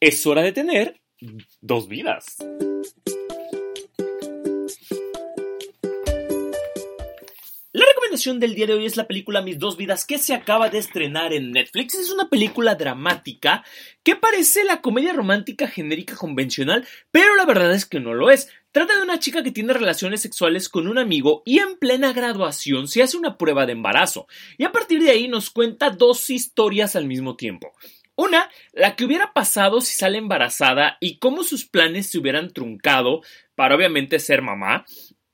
es hora de tener dos vidas. La recomendación del día de hoy es la película Mis dos vidas que se acaba de estrenar en Netflix. Es una película dramática que parece la comedia romántica genérica convencional, pero la verdad es que no lo es. Trata de una chica que tiene relaciones sexuales con un amigo y en plena graduación se hace una prueba de embarazo. Y a partir de ahí nos cuenta dos historias al mismo tiempo. Una, la que hubiera pasado si sale embarazada y cómo sus planes se hubieran truncado para obviamente ser mamá.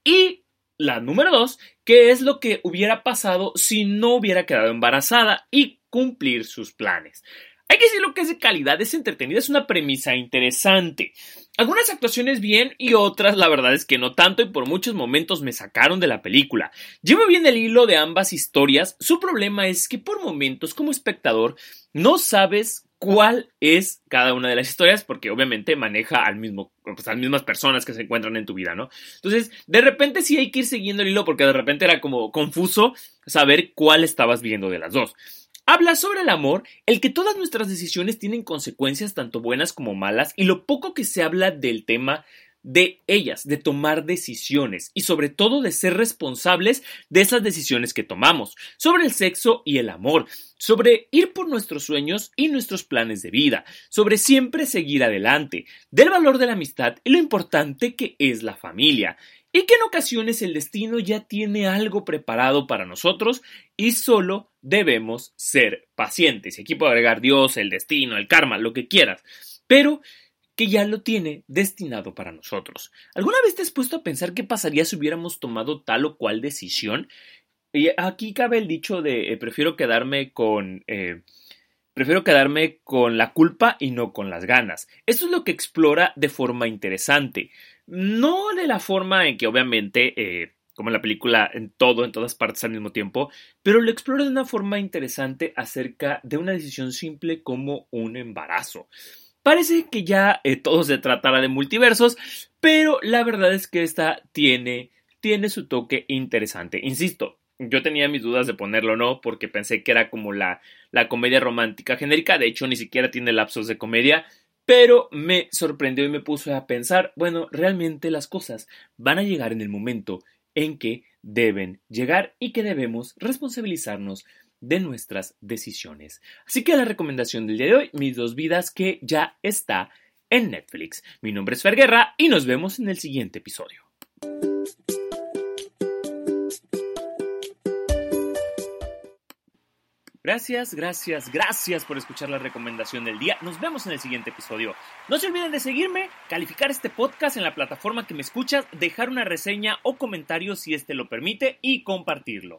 Y la número dos, que es lo que hubiera pasado si no hubiera quedado embarazada y cumplir sus planes. Hay que decir lo que es de calidad, es entretenida, es una premisa interesante. Algunas actuaciones bien y otras la verdad es que no tanto y por muchos momentos me sacaron de la película. Llevo bien el hilo de ambas historias, su problema es que por momentos como espectador no sabes cuál es cada una de las historias porque obviamente maneja al mismo, pues, a las mismas personas que se encuentran en tu vida, ¿no? Entonces, de repente sí hay que ir siguiendo el hilo porque de repente era como confuso saber cuál estabas viendo de las dos. Habla sobre el amor, el que todas nuestras decisiones tienen consecuencias tanto buenas como malas y lo poco que se habla del tema de ellas, de tomar decisiones y sobre todo de ser responsables de esas decisiones que tomamos, sobre el sexo y el amor, sobre ir por nuestros sueños y nuestros planes de vida, sobre siempre seguir adelante, del valor de la amistad y lo importante que es la familia, y que en ocasiones el destino ya tiene algo preparado para nosotros y solo debemos ser pacientes. Y aquí puedo agregar Dios, el destino, el karma, lo que quieras, pero que ya lo tiene destinado para nosotros. ¿Alguna vez te has puesto a pensar qué pasaría si hubiéramos tomado tal o cual decisión? Y aquí cabe el dicho de eh, prefiero quedarme con... Eh, prefiero quedarme con la culpa y no con las ganas. Esto es lo que explora de forma interesante. No de la forma en que obviamente, eh, como en la película, en todo, en todas partes al mismo tiempo, pero lo explora de una forma interesante acerca de una decisión simple como un embarazo. Parece que ya eh, todo se tratará de multiversos, pero la verdad es que esta tiene, tiene su toque interesante. Insisto, yo tenía mis dudas de ponerlo o no, porque pensé que era como la, la comedia romántica genérica, de hecho ni siquiera tiene lapsos de comedia, pero me sorprendió y me puso a pensar, bueno, realmente las cosas van a llegar en el momento en que deben llegar y que debemos responsabilizarnos de nuestras decisiones. Así que la recomendación del día de hoy, Mis dos vidas, que ya está en Netflix. Mi nombre es Fer Guerra y nos vemos en el siguiente episodio. Gracias, gracias, gracias por escuchar la recomendación del día. Nos vemos en el siguiente episodio. No se olviden de seguirme, calificar este podcast en la plataforma que me escuchas, dejar una reseña o comentario si este lo permite y compartirlo.